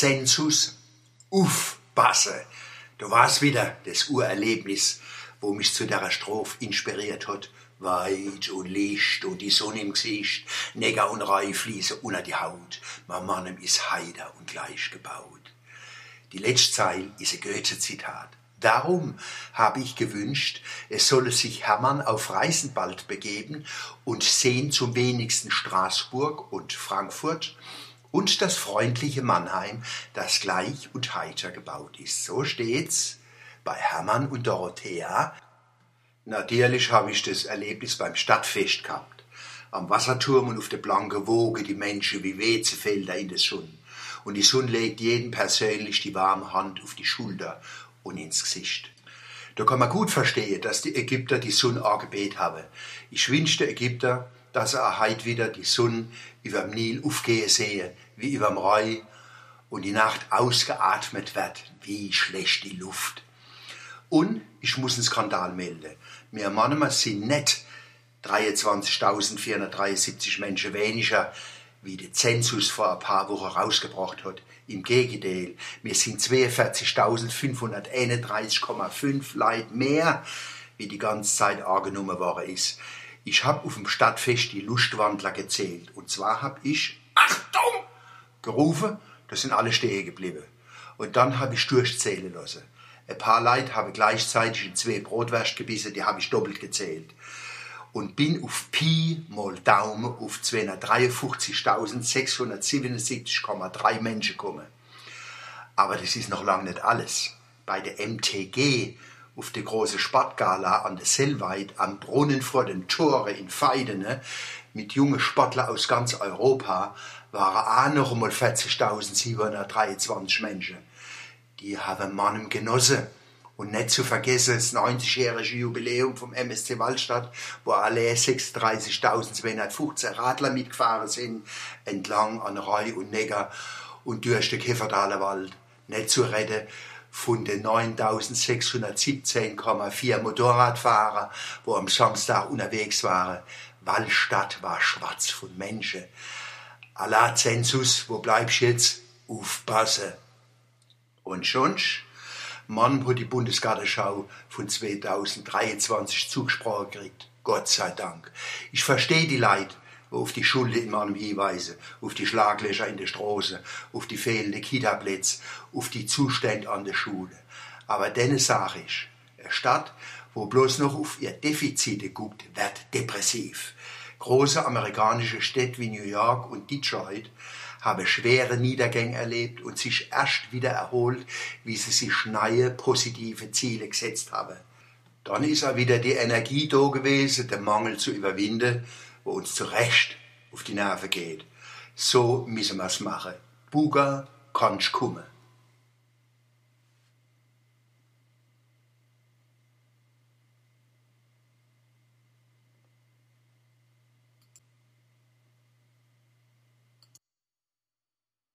Zensus aufpassen. Da war's wieder, das Urerlebnis, wo mich zu der Strophe inspiriert hat. Weit und Licht und die Sonne im Gesicht, Neger und Rei fließen unter die Haut. Mein Mann ist heider und gleich gebaut. Die letzte Zeile ist ein Goethe-Zitat. Darum habe ich gewünscht, es solle sich Hermann auf Reisen bald begeben und sehen zum wenigsten Straßburg und Frankfurt und das freundliche Mannheim, das gleich und heiter gebaut ist. So steht's bei Hermann und Dorothea. Natürlich habe ich das Erlebnis beim Stadtfest gehabt. Am Wasserturm und auf der blanken Woge die Menschen wie Wezefelder in der Sonne. Und die Sonne legt jedem persönlich die warme Hand auf die Schulter und ins Gesicht. Da kann man gut verstehen, dass die Ägypter die Sonne angebet haben. Ich wünschte Ägypter, dass er heute wieder die Sonne über dem Nil aufgehen sehe, wie überm Rhein, und die Nacht ausgeatmet wird, wie schlecht die Luft. Und ich muss einen Skandal melden. Wir Mannheim sind nicht 23.473 Menschen weniger, wie der Zensus vor ein paar Wochen rausgebracht hat. Im Gegenteil, wir sind 42.531,5 Leute mehr, wie die ganze Zeit angenommen worden ist. Ich habe auf dem Stadtfest die Lustwandler gezählt. Und zwar habe ich, Achtung, gerufen, da sind alle stehen geblieben. Und dann habe ich durchzählen lassen. Ein paar Leute haben gleichzeitig in zwei Brotwürste gebissen, die habe ich doppelt gezählt und bin auf Pi mal Daumen auf 253.677,3 Menschen gekommen. Aber das ist noch lange nicht alles. Bei der MTG auf der großen Sportgala an der Sellweid am Brunnen vor den Toren in Feidene mit jungen Sportlern aus ganz Europa waren auch noch einmal 40.723 Menschen. Die haben Mann genossen und nicht zu vergessen das 90-jährige Jubiläum vom MSC Waldstadt, wo alle 36.215 Radler mitgefahren sind, entlang an Reu und Neger und durch den Käferdaler Wald. Nicht zu retten von den 9.617,4 Motorradfahrer, wo am Samstag unterwegs waren. Waldstadt war schwarz von Menschen. Allah Zensus, wo bleibst jetzt? Aufpassen. Und schon Mann hat die Bundesgartenschau von 2023 zugesprochen gekriegt. Gott sei Dank. Ich verstehe die Leute, auf die Schule in meinem hinweisen, auf die Schlaglöcher in der Straße, auf die fehlenden Kitaplätze, auf die Zustände an der Schule. Aber denen sage ich, eine Stadt, wo bloß noch auf ihr Defizite guckt, wird depressiv. Große amerikanische Städte wie New York und Detroit habe schwere Niedergänge erlebt und sich erst wieder erholt, wie sie sich neue positive Ziele gesetzt haben. Dann ist auch wieder die Energie da gewesen, den Mangel zu überwinden, wo uns zu Recht auf die Nerven geht. So müssen wir es machen. Buga kannst kommen.